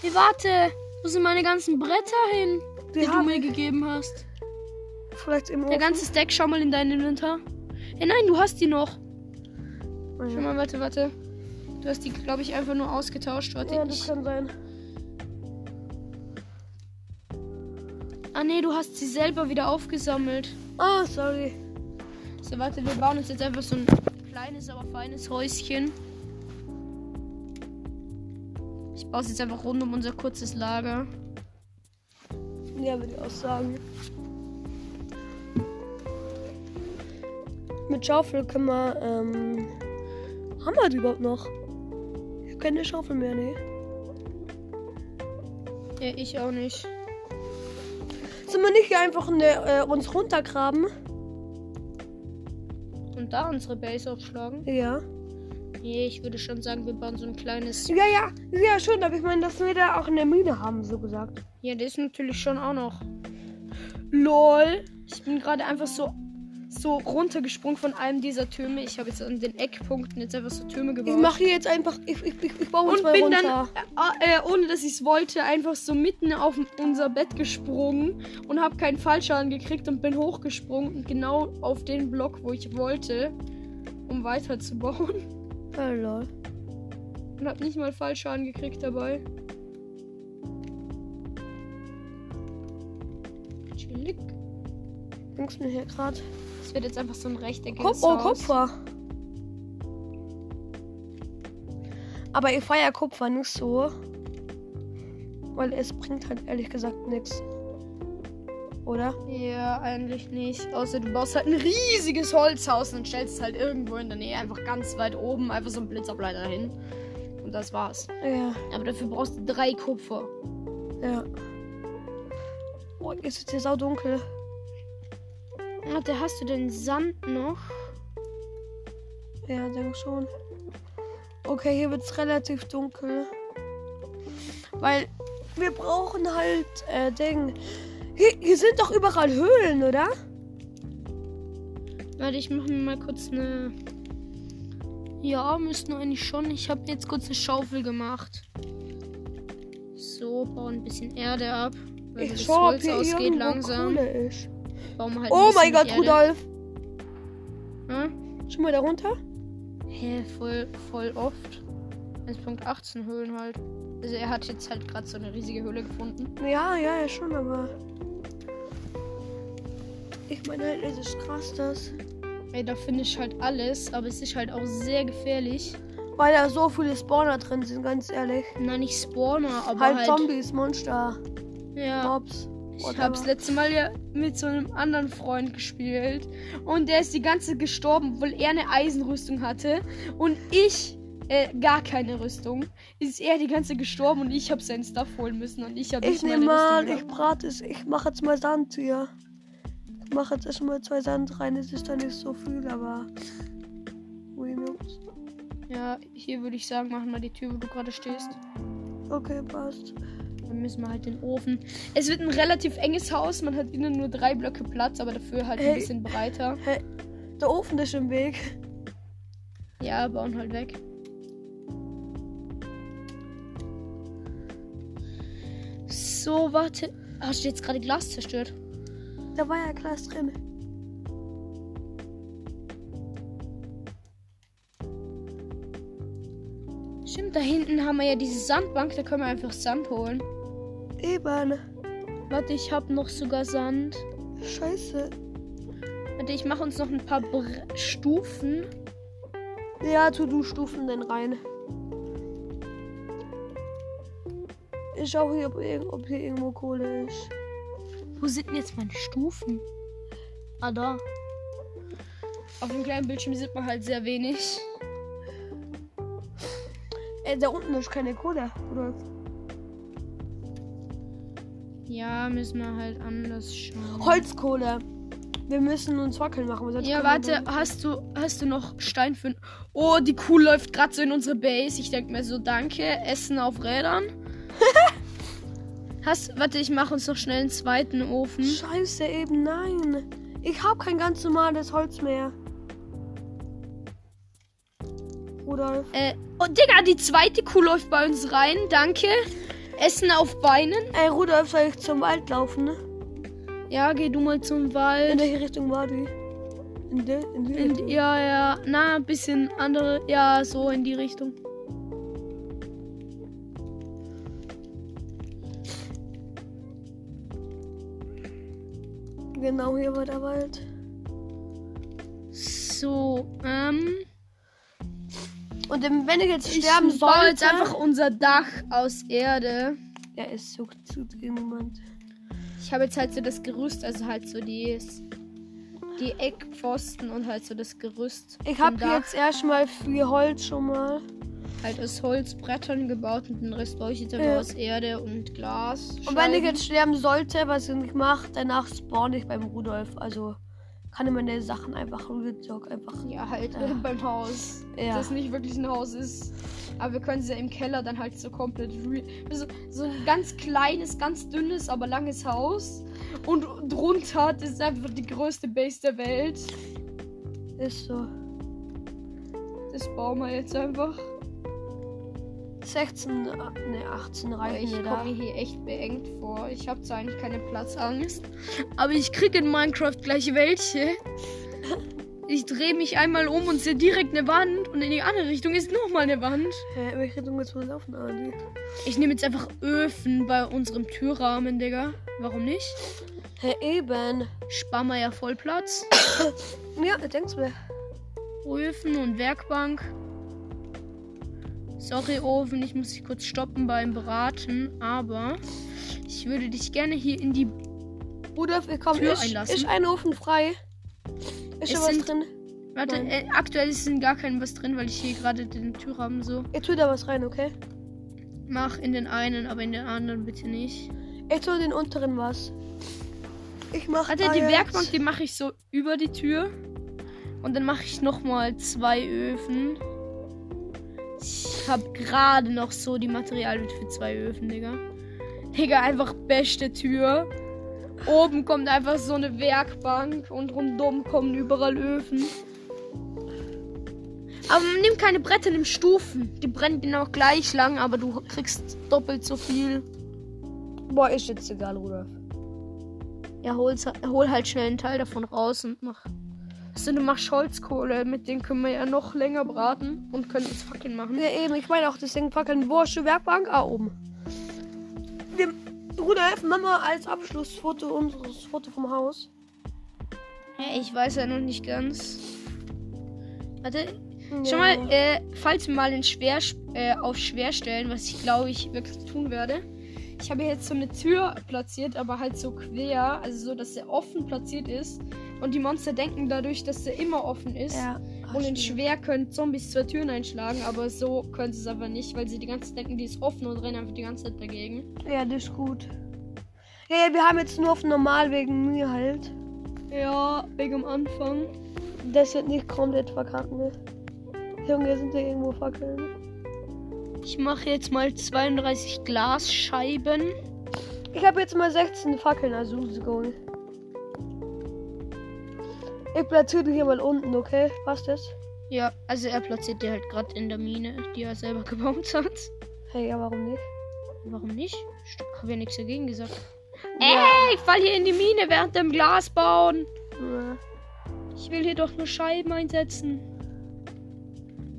Hey, warte! Wo sind meine ganzen Bretter hin, die, Die du mir gegeben hast? vielleicht im Der Ofen. ganze Stack, schau mal in dein Inventar. Hey, nein, du hast die noch. Oh Schau ja. mal, warte, warte. Du hast die, glaube ich, einfach nur ausgetauscht. Warte, ja, das ich. kann sein. Ah, nee, du hast sie selber wieder aufgesammelt. Oh, sorry. So, warte, wir bauen uns jetzt einfach so ein kleines, aber feines Häuschen. Ich baue es jetzt einfach rund um unser kurzes Lager. Ja, würde ich auch sagen. Mit Schaufel können wir, ähm. Haben wir die überhaupt noch? Keine Schaufel mehr, ne? Ja, ich auch nicht. Sollen wir nicht hier einfach eine, äh, uns runtergraben? Und da unsere Base aufschlagen? Ja. Nee, ich würde schon sagen, wir bauen so ein kleines. Ja, ja, ja, schon, aber ich meine, dass wir da auch eine Mine haben, so gesagt. Ja, das ist natürlich schon auch noch. LOL. Ich bin gerade einfach so, so runtergesprungen von einem dieser Türme. Ich habe jetzt an den Eckpunkten jetzt einfach so Türme gebaut. Ich mache hier jetzt einfach, ich, ich, ich, ich baue uns und mal bin runter. dann, äh, äh, ohne dass ich es wollte, einfach so mitten auf unser Bett gesprungen und habe keinen Fallschaden gekriegt und bin hochgesprungen und genau auf den Block, wo ich wollte, um weiterzubauen. Oh, lol. Und habe nicht mal Fallschaden gekriegt dabei. Chillig. Denkst mir hier gerade. Es wird jetzt einfach so ein rechteckiges Kup oh, Haus. Kupfer. Aber ich feier Kupfer nicht so. Weil es bringt halt ehrlich gesagt nichts. Oder? Ja, eigentlich nicht. Außer du baust halt ein riesiges Holzhaus und stellst es halt irgendwo in der Nähe, einfach ganz weit oben, einfach so einen Blitzableiter hin. Und das war's. Ja, Aber dafür brauchst du drei Kupfer. ja. Oh, jetzt ist hier sau dunkel. Warte, hast du den Sand noch? Ja, denke schon. Okay, hier wird's relativ dunkel. Weil wir brauchen halt, äh, Ding. Hier, hier sind doch überall Höhlen, oder? Warte, ich mache mir mal kurz eine. Ja, müssten eigentlich schon. Ich habe jetzt kurz eine Schaufel gemacht. So, bauen ein bisschen Erde ab. Weil das Ich schau, ob Holz hier ausgeht langsam. Kohle ist. Bauen wir halt Oh mein Gott. Rudolf. Hm? Schau mal da runter. Hä, voll, voll oft. 1.18 Höhlen halt. Also er hat jetzt halt gerade so eine riesige Höhle gefunden. Ja, ja, ja, schon, aber. Ich meine halt, es ist krass, das. Ey, da finde ich halt alles, aber es ist halt auch sehr gefährlich. Weil da so viele Spawner drin sind, ganz ehrlich. Na, nicht Spawner, aber halt, halt. Zombies, Monster, ja. Mobs. Ich hab's letzte Mal ja mit so einem anderen Freund gespielt. Und der ist die ganze Zeit gestorben, obwohl er eine Eisenrüstung hatte. Und ich äh, gar keine Rüstung. Ist er die ganze gestorben und ich hab seinen Stuff holen müssen. Und ich hab Ich nehme mal, ich brate es. Ich mache jetzt mal Sand hier. Ich mache jetzt erstmal zwei Sand rein. Es ist da nicht so viel, aber. Ja, hier würde ich sagen, machen wir die Tür, wo du gerade stehst. Okay, passt. Dann müssen wir halt den Ofen. Es wird ein relativ enges Haus. Man hat innen nur drei Blöcke Platz, aber dafür halt ein Hey. bisschen breiter. Hey, der Ofen ist im Weg. Ja, bauen halt weg. So, warte. Hast du jetzt gerade Glas zerstört? Da war ja Glas drin. Stimmt, da hinten haben wir ja diese Sandbank. Da können wir einfach Sand holen. Eben. Warte, ich habe noch sogar Sand. Scheiße. Warte, ich mache uns noch ein paar Bre Stufen. Ja, tu du Stufen denn rein. Ich schau hier, ob, hier irgendwo Kohle ist. Wo sind denn jetzt meine Stufen? Ah, da. Auf dem kleinen Bildschirm sieht man halt sehr wenig. Äh, da unten ist keine Kohle. Oder? Ja, müssen wir halt anders schauen. Holzkohle. Wir müssen uns Fackeln machen. Ja, warte, hast du, hast du noch Stein für. Oh, die Kuh läuft gerade so in unsere Base. Ich denke mir so, danke. Essen auf Rädern. hast, warte, ich mache uns noch schnell einen zweiten Ofen. Scheiße, eben nein. Ich habe kein ganz normales Holz mehr. Rudolf. Äh, oh, Digga, die zweite Kuh läuft bei uns rein. Danke. Essen auf Beinen. Ey, Rudolf, soll ich zum Wald laufen? Ne? Ja, geh du mal zum In Wald. welche Richtung war die? In die, in die In, Richtung? ja, ja. Na, ein bisschen andere. Ja, so in die Richtung. Genau hier war der Wald. So, ähm. Und wenn ich jetzt Ich sterben baue sollte... jetzt einfach unser Dach aus Erde. Ja, es juckt zu niemand. Ich habe jetzt halt so das Gerüst, also halt so die, die Eckpfosten und halt so das Gerüst. Ich habe jetzt erstmal viel Holz schon mal. halt aus Holzbrettern gebaut und den Rest baue ich jetzt einfach Ja. aus Erde und Glas. Und wenn ich jetzt sterben sollte, was ich nicht mache, danach spawn ich beim Rudolf. Also kann ich meine Sachen einfach Talk einfach. Ja, halt Ja. beim Haus. Ja. Das nicht wirklich ein Haus ist. Aber wir können sie ja im Keller dann halt so komplett. So, so ein ganz kleines, ganz dünnes, aber langes Haus. Und drunter ist einfach die größte Base der Welt. Ist so. Das bauen wir jetzt einfach. 16, ne 18 Aber reichen ich mir komme da. mir hier echt beengt vor. Ich habe zwar eigentlich keine Platzangst, aber ich kriege in Minecraft gleich welche. Ich drehe mich einmal um und sehe direkt eine Wand und in die andere Richtung ist nochmal eine Wand. Hä, in welche Richtung willst du laufen, Adi? Ich nehme jetzt einfach Öfen bei unserem Türrahmen, Digga. Warum nicht? Hä, eben. Sparen wir ja voll Platz. Ja, denkst mir. Öfen und Werkbank. Sorry, Ofen, ich muss dich kurz stoppen beim Braten, aber ich würde dich gerne hier in die. Rudolf, komm, Tür ist, einlassen. ist ein Ofen frei. Ist schon was drin? Warte, äh, aktuell ist in gar kein was drin, weil ich hier gerade den Türrahmen so. Ich tue da was rein, okay? Mach in den einen, aber in den anderen bitte nicht. Ich tue den unteren was. Ich mach Warte, die jetzt- Werkbank, die mache ich so über die Tür. Und dann mache ich nochmal zwei Öfen. Ich habe gerade noch so die Materialien für zwei Öfen, Digga. Digga, einfach beste Tür. Oben kommt einfach so eine Werkbank und rundum kommen überall Öfen. Aber nimm keine Bretter, nimm Stufen. Die brennen genau gleich lang, aber du kriegst doppelt so viel. Boah, ist jetzt egal, Rudolf. Ja, hol halt schnell einen Teil davon raus und mach. Also du machst Holzkohle, mit denen können wir ja noch länger braten und können uns Fackeln machen. Ja, eben, ich meine auch, deswegen fackeln. Wo ist die Werkbank? Ah, oben. Wir, Rudolf, Mama als Abschlussfoto unseres Foto vom Haus. Ja, ich weiß ja noch nicht ganz. Warte, Ja. schon mal, äh, falls wir mal in schwer, äh, auf schwer stellen, was ich glaube ich wirklich tun werde. Ich habe jetzt so eine Tür platziert, aber halt so quer, also so, dass der offen platziert ist. Und die Monster denken dadurch, dass der immer offen ist. Ja. Ach, Und in stimmt. schwer können Zombies zwei Türen einschlagen, aber so können sie es aber nicht, weil sie die ganze Zeit denken, die ist offen und rennen einfach die ganze Zeit dagegen. Ja, das ist gut. Ja, ja, wir haben jetzt nur auf normal wegen mir halt. Ja, wegen am Anfang. Das wird nicht komplett verkacken. Ne? Junge, sind da irgendwo Fackeln? Ich mache jetzt mal 32 Glasscheiben. Ich habe jetzt mal 16 Fackeln, also go. Ich platziere die hier mal unten, okay? Passt das? Ja, also er platziert die halt gerade in der Mine, die er selber gebaut hat. Hey, ja, warum nicht? Warum nicht? Ich habe ja nichts dagegen gesagt. Ja. Ey, ich fall hier in die Mine während dem Glas bauen. Ja. Ich will hier doch nur Scheiben einsetzen.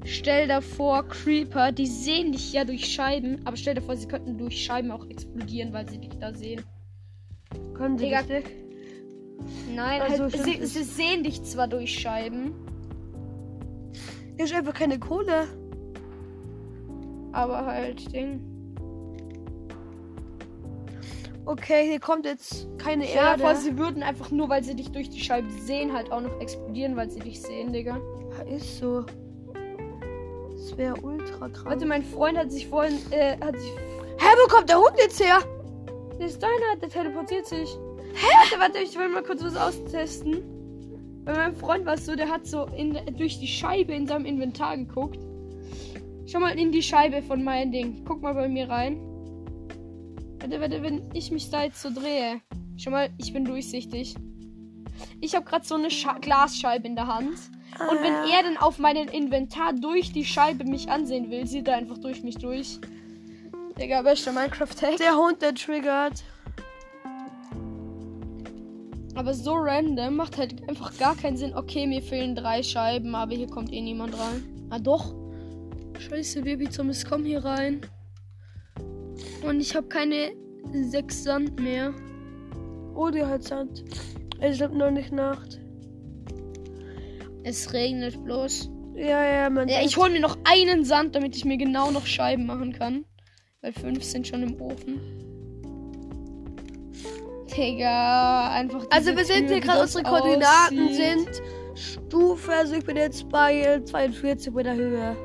Stell dir vor, Creeper, die sehen dich ja durch Scheiben, aber stell dir vor, sie könnten durch Scheiben auch explodieren, weil sie dich da sehen. Können sie Digga. das nicht? Nein, Also, halt, sie, sie sehen dich zwar durch Scheiben, Ist einfach keine Kohle. aber halt Ding. Okay, hier kommt jetzt keine Erde. vor, sie würden einfach nur, weil sie dich durch die Scheibe sehen, halt auch noch explodieren, weil sie dich sehen, Digga. Ja, Ist so. Das wäre ultra krass. Warte, mein Freund hat sich vorhin, äh, hat sich Hä, wo kommt der Hund jetzt her? Der ist deiner, der teleportiert sich. Hä? Warte, warte, ich will mal kurz was austesten. Bei meinem Freund war es so, der hat so in, durch die Scheibe in seinem Inventar geguckt. Schau mal in die Scheibe von meinem Ding. Guck mal bei mir rein. Warte, warte, wenn ich mich da jetzt so drehe. Schau mal, ich bin durchsichtig. Ich habe gerade so eine Scha Glasscheibe in der Hand. Und wenn Ah. er dann auf meinen Inventar durch die Scheibe mich ansehen will, sieht er einfach durch mich durch. Digga, bester Minecraft-Hack. Der Hund, der triggert. Aber so random macht halt einfach gar keinen Sinn. Okay, mir fehlen drei Scheiben, aber hier kommt eh niemand rein. Ah doch. Scheiße, Babyzombies kommen hier rein. Und ich habe keine sechs Sand mehr. Oh, die hat Sand. Es ist noch nicht Nacht. Es regnet bloß. Ja, ja, man. Ja, ich hole mir noch einen Sand, damit ich mir genau noch Scheiben machen kann. Weil fünf sind schon im Ofen. Digga, einfach. Also wir Tür, hier gerade unsere Koordinaten aussieht. sind Stufe, also ich bin jetzt bei 42 bei der Höhe.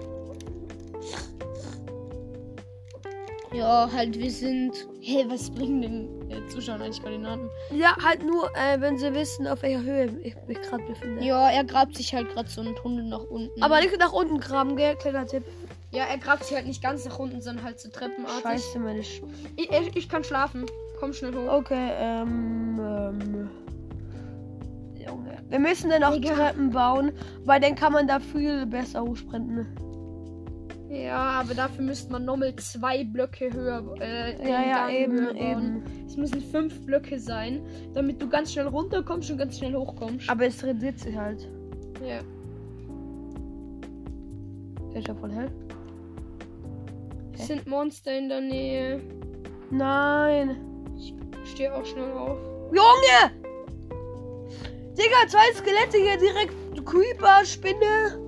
Ja, halt, wir sind. Hey, was bringen den äh, Zuschauern eigentlich Koordinaten? Ja, halt nur, äh, wenn sie wissen, auf welcher Höhe ich mich gerade befinde. Ja, er grabt sich halt gerade so einen Tunnel nach unten. Aber nicht nach unten graben, gell? Kleiner Tipp. Ja, er grabt sich halt nicht ganz nach unten, sondern halt so treppenartig. Scheiße, meine Sch Ich, ich, ich kann schlafen. Komm schnell hoch. Okay, ähm, ähm. Junge. Wir müssen dann auch. Treppen bauen, weil dann kann man da viel besser hochsprinten. Ja, aber dafür müsste man nochmal zwei Blöcke höher. Äh, Ja, ja, eben, höher bauen. eben. Es müssen fünf Blöcke sein, damit du ganz schnell runterkommst und ganz schnell hochkommst. Aber es rentiert sich halt. ja. Der ist ja voll hell. Es sind Monster in der Nähe. Nein. Ich stehe auch schnell auf. Junge! Digga, zwei Skelette hier direkt. Creeper, Spinne.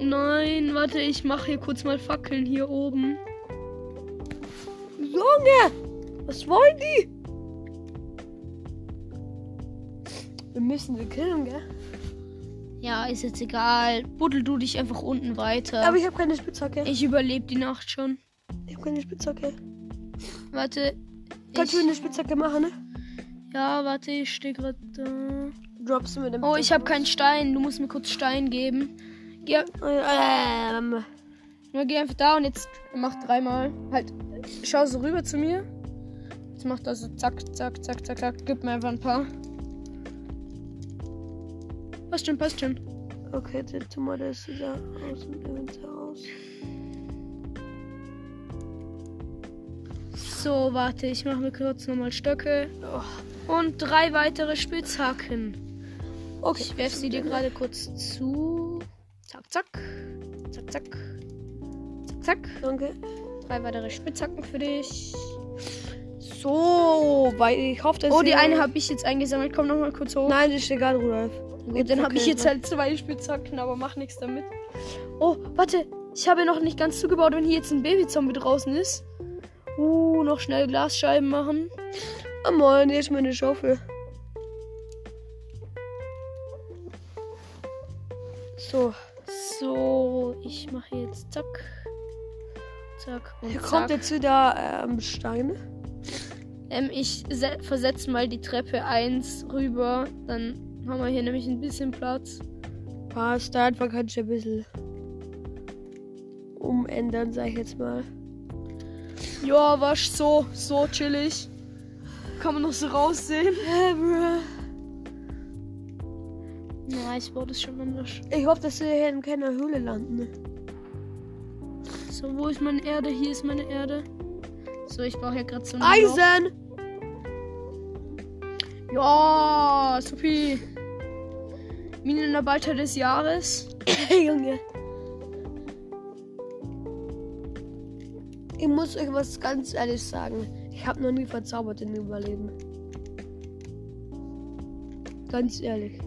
Nein, warte, ich mache hier kurz mal Fackeln hier oben. Junge! Was wollen die? Wir müssen sie killen, gell? Ja, ist jetzt egal. Buddel du dich einfach unten weiter. Aber ich habe keine Spitzhacke. ich überlebe die Nacht schon. Ich habe keine Spitzhacke. Warte. Kannst Ich, du eine Spitzhacke machen, ne? ja, warte, ich stehe gerade da. Droppst du mit dem Oh, ich habe keinen Stein. Du musst mir kurz Stein geben. Geh, Ähm, ja, geh einfach da und jetzt mach dreimal. Halt, schau so rüber zu mir. Jetzt macht er so zack, zack, zack, zack, zack. Gib mir einfach ein paar. Passt schon, passt schon. okay, der Tomate ist wieder aus dem Inventar raus. So, warte, ich mache mir kurz nochmal Stöcke. Und drei weitere Spitzhacken. Okay. Ich werfe sie dir gerade kurz zu. Zack, zack. Zack, zack. Zack, zack. Danke. Drei weitere Spitzhacken für dich. So, weil ich hoffe, dass Oh, die eine habe ich jetzt eingesammelt. Komm nochmal kurz hoch. Nein, ist egal, Rudolf. Gut, dann habe ich jetzt halt zwei Spitzhacken, aber mach nichts damit. Oh, warte. Ich habe noch nicht ganz zugebaut, wenn hier jetzt ein Babyzombie draußen ist. Uh, noch schnell Glasscheiben machen. Oh moin, hier ist meine Schaufel. So, So, ich mache jetzt zack. Zack und hier zack. kommt jetzt wieder ähm, Steine. Ähm, ich se- versetze mal die Treppe 1 rüber. Dann haben wir hier nämlich ein bisschen Platz. Passt, da einfach kann ich ein bisschen umändern, sag ich jetzt mal. Ja, war so, so chillig. Kann man noch so raussehen. Bruh. Ja, ich baue das schon anders. Ich hoffe, dass wir hier in keiner Höhle landen. So, wo ist meine Erde? Hier ist meine Erde. So, ich baue hier gerade so ein Loch. Eisen! Ja, supi. Minenarbeiter des Jahres. Junge. Ich muss euch was ganz ehrlich sagen. Ich habe noch nie verzaubert in Überleben. Ganz ehrlich.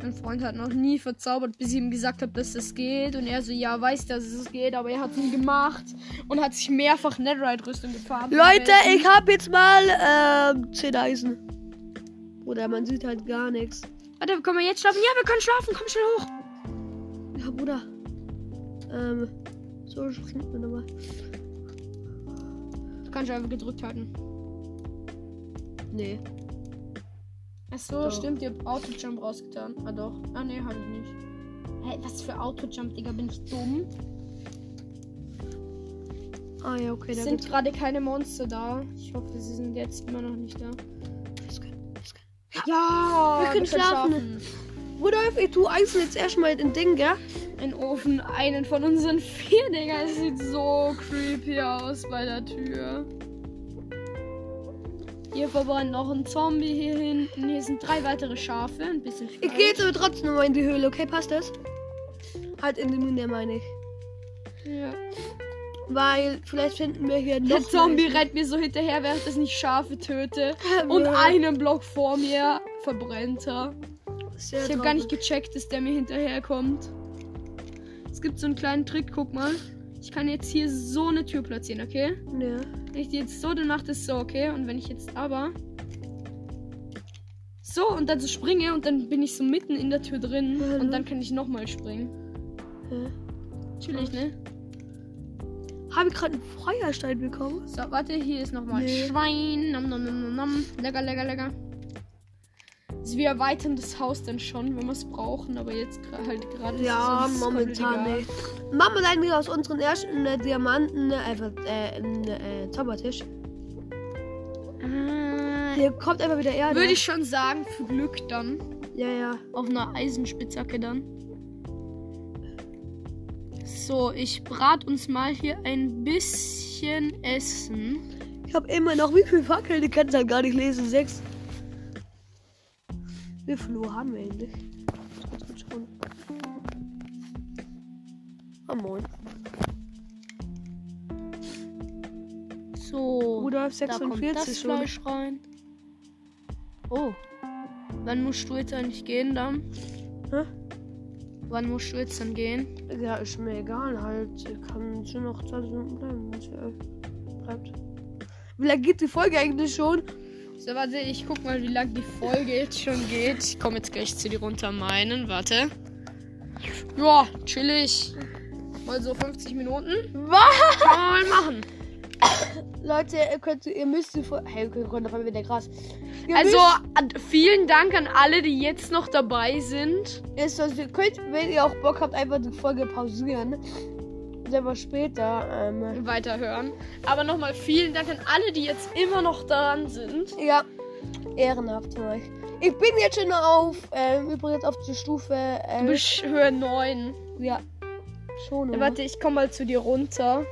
Mein Freund hat noch nie verzaubert, bis ich ihm gesagt habe, dass das geht. Und er so, ja, weiß, dass es geht, aber er hat es nie gemacht. Und hat sich mehrfach Netherite-Rüstung gefarmt. Leute, ich habe jetzt mal ähm, 10 Eisen. Oder man sieht halt gar nichts. Warte, können wir jetzt schlafen? Ja, wir können schlafen. Komm schnell hoch. Ja, Bruder. Ähm, so springt man aber. Du kannst einfach gedrückt halten. Nee. Ach so, stimmt, ihr habt Auto-Jump rausgetan. Ah, doch. Ah, nee, hab ich nicht. Hey, was für Auto-Jump, Digga? Bin ich dumm? Ah ja, okay, Es sind gerade keine Monster da. Ich hoffe, sie sind jetzt immer noch nicht da. Das kann- das kann- Ja, Wir können schlafen. Rudolf, ich tu Eisen jetzt erstmal in Ding, gell? Ein Ofen, einen von unseren vier, Digga. Es sieht so creepy aus bei der Tür. Hier verbrennt noch ein Zombie hier hinten. Hier sind drei weitere Schafe. Ein bisschen Ich gehe jetzt aber trotzdem nochmal in die Höhle, okay? Passt das? Halt in die Mine, meine ich. Ja. Weil vielleicht finden wir hier noch Der Zombie mehr. rennt mir so hinterher, während ich nicht Schafe töte. Und einen Block vor mir verbrennt er. Sehr Ich habe gar nicht gecheckt, dass der mir hinterherkommt. Es gibt so einen kleinen Trick, guck mal. Ich kann jetzt hier so eine Tür platzieren, okay? Ja. Wenn ich die jetzt so, dann macht es so, okay? Und wenn ich jetzt aber so und dann so springe und dann bin ich so mitten in der Tür drin Mhm. und dann kann ich nochmal springen. ja. Chillig, ne? Habe ich gerade einen Feuerstein bekommen? So, warte, hier ist nochmal Nee. Schwein. Nom, nom, nom, nom, nom. Lecker, lecker, lecker. Wir erweitern das Haus dann schon, wenn wir es brauchen, aber jetzt gra- halt gerade ist Ja, es uns komplett momentan nicht. Machen wir dann wieder aus unseren ersten äh, Diamanten äh, einfach äh, einen äh, Zaubertisch. Ah, Hier kommt einfach wieder Erde. Würde ich schon sagen, für Glück dann. Ja, ja. Auf einer Eisenspitzhacke dann. So, ich brat uns mal hier ein bisschen Essen. Ich habe immer noch wie viel Fackeln? Ich kann es halt gar nicht lesen. Sechs. Wie viel Uhr haben wir eigentlich? Kurz kurz schauen. Ah, moin. So, Rudolf da kommt 46 das schon. Fleisch rein. Oh, wann musst du jetzt eigentlich gehen dann? Hä? Wann musst du jetzt dann gehen? Ja, ist mir egal halt. Ich kann schon noch 20 Minuten bleiben, wenn es bleibt. Wie lange geht die Folge eigentlich schon? So, warte, ich guck mal, wie lang die Folge jetzt schon geht. Ich komme jetzt gleich zu dir runter meinen. Warte. Ja, chillig. Mal so 50 Minuten. Was? Kann man mal machen. Leute, ihr könnt, ihr müsst. Hey, wir können auf wieder krass. Ihr Also, vielen Dank an alle, die jetzt noch dabei sind. ist das, ihr könnt, wenn ihr auch Bock habt, einfach die Folge pausieren. Einfach später. Ähm, Weiterhören. Aber nochmal vielen Dank an alle, die jetzt immer noch dran sind. ja, ehrenhaft von euch. Ich bin jetzt schon auf, ähm, übrigens auf die Stufe. Du Ähm, bist Höhe 9. ja, schon. Ja, oder? warte, ich komme mal zu dir runter.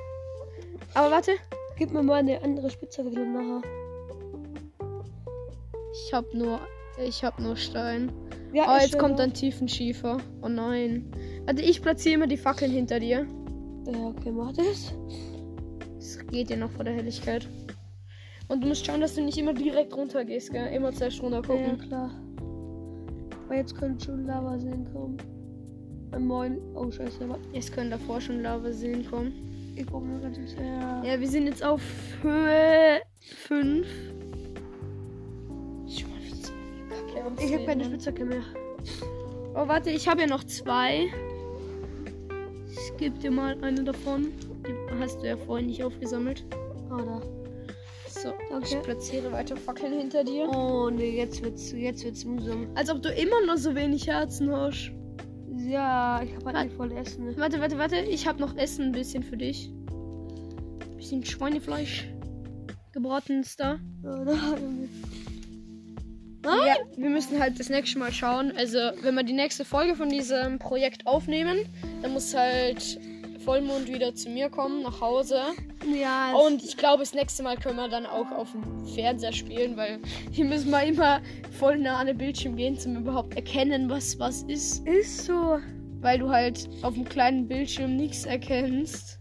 Aber warte. Gib mir mal eine andere Spitzhacke nachher. Ich hab nur. Ich hab nur Stein. Ja, Oh, jetzt kommt ein Tiefenschiefer. Oh nein. Warte, ich platziere immer die Fackeln hinter dir. Ja, okay, mach das. Es geht dir noch vor der Helligkeit. Und du musst schauen, dass du nicht immer direkt runter gehst, gell? Immer zuerst runter Ja, gucken. klar. Weil jetzt können schon Lavaseen kommen. Ein Moin. Oh, scheiße. warte. Es können davor schon Lavaseen kommen. Ich guck mal ganz her. Ja, wir sind jetzt auf Höhe 5. Ich habe keine Spitzhacke mehr. Oh, warte, ich habe ja noch zwei. Ich gebe dir mal eine davon. Die hast du ja vorhin nicht aufgesammelt. Ah, da. So, Danke. ich platziere weiter Fackeln hinter dir. Oh, nee, jetzt wird's, jetzt wird's mühsam. Als ob du immer noch so wenig Herzen hast. Ja, ich habe halt nicht voll Essen. Warte, warte, warte. Ich habe noch Essen ein bisschen für dich. Bisschen Schweinefleisch. Gebratenes da. Ja, da wir. Ja, wir müssen halt das nächste Mal schauen. Also, wenn wir die nächste Folge von diesem Projekt aufnehmen, dann muss halt Vollmond wieder zu mir kommen, nach Hause. Ja, Und ich glaube, das nächste Mal können wir dann auch auf dem Fernseher spielen, weil hier müssen wir immer voll nah an den Bildschirm gehen, zum überhaupt erkennen, was was ist. ist so. Weil du halt auf dem kleinen Bildschirm nichts erkennst.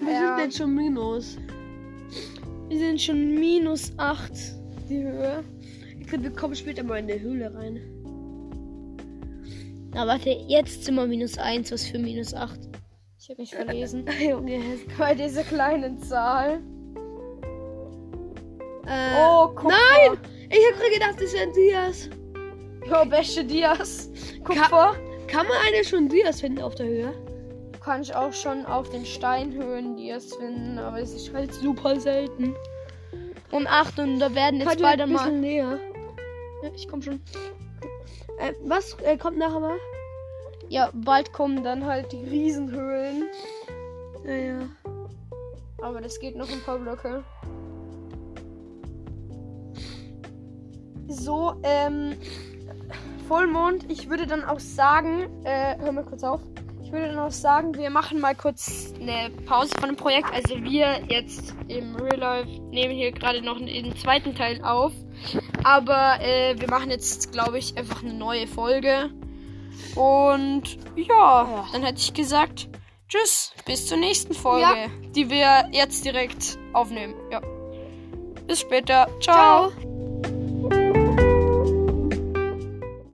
Wir Ja. sind jetzt schon minus. Wir sind schon minus 8 die Höhe. Ich glaube, wir kommen später mal in die Höhle rein. Na warte, jetzt sind wir minus 1, was für minus 8? Ich habe mich verlesen. Junge, Bei dieser kleinen Zahl. äh, Oh, guck Nein! Ich habe gerade gedacht, das wären Dias. mal. Jo, beste Dias. Kupfer. Kann man eigentlich schon Dias finden auf der Höhe? Du kannst auch schon auf den Steinhöhen Dias finden, aber es ist halt super selten. Und Achtung, da werden jetzt bisschen einmal. näher. Ja, ich komm schon. Äh, was äh, kommt nachher mal? Ja, bald kommen dann halt die Riesenhöhlen. Ja, ja. Aber das geht noch ein paar Blöcke. So, ähm. Vollmond, ich würde dann auch sagen, äh, hör mal kurz auf. Ich würde auch sagen, wir machen mal kurz eine Pause von dem Projekt. Also wir jetzt im Real Life nehmen hier gerade noch den zweiten Teil auf. Aber äh, wir machen jetzt, glaube ich, einfach eine neue Folge. Und ja, dann hätte ich gesagt, tschüss, bis zur nächsten Folge, Ja. die wir jetzt direkt aufnehmen. Ja. Bis später. Ciao. Ciao.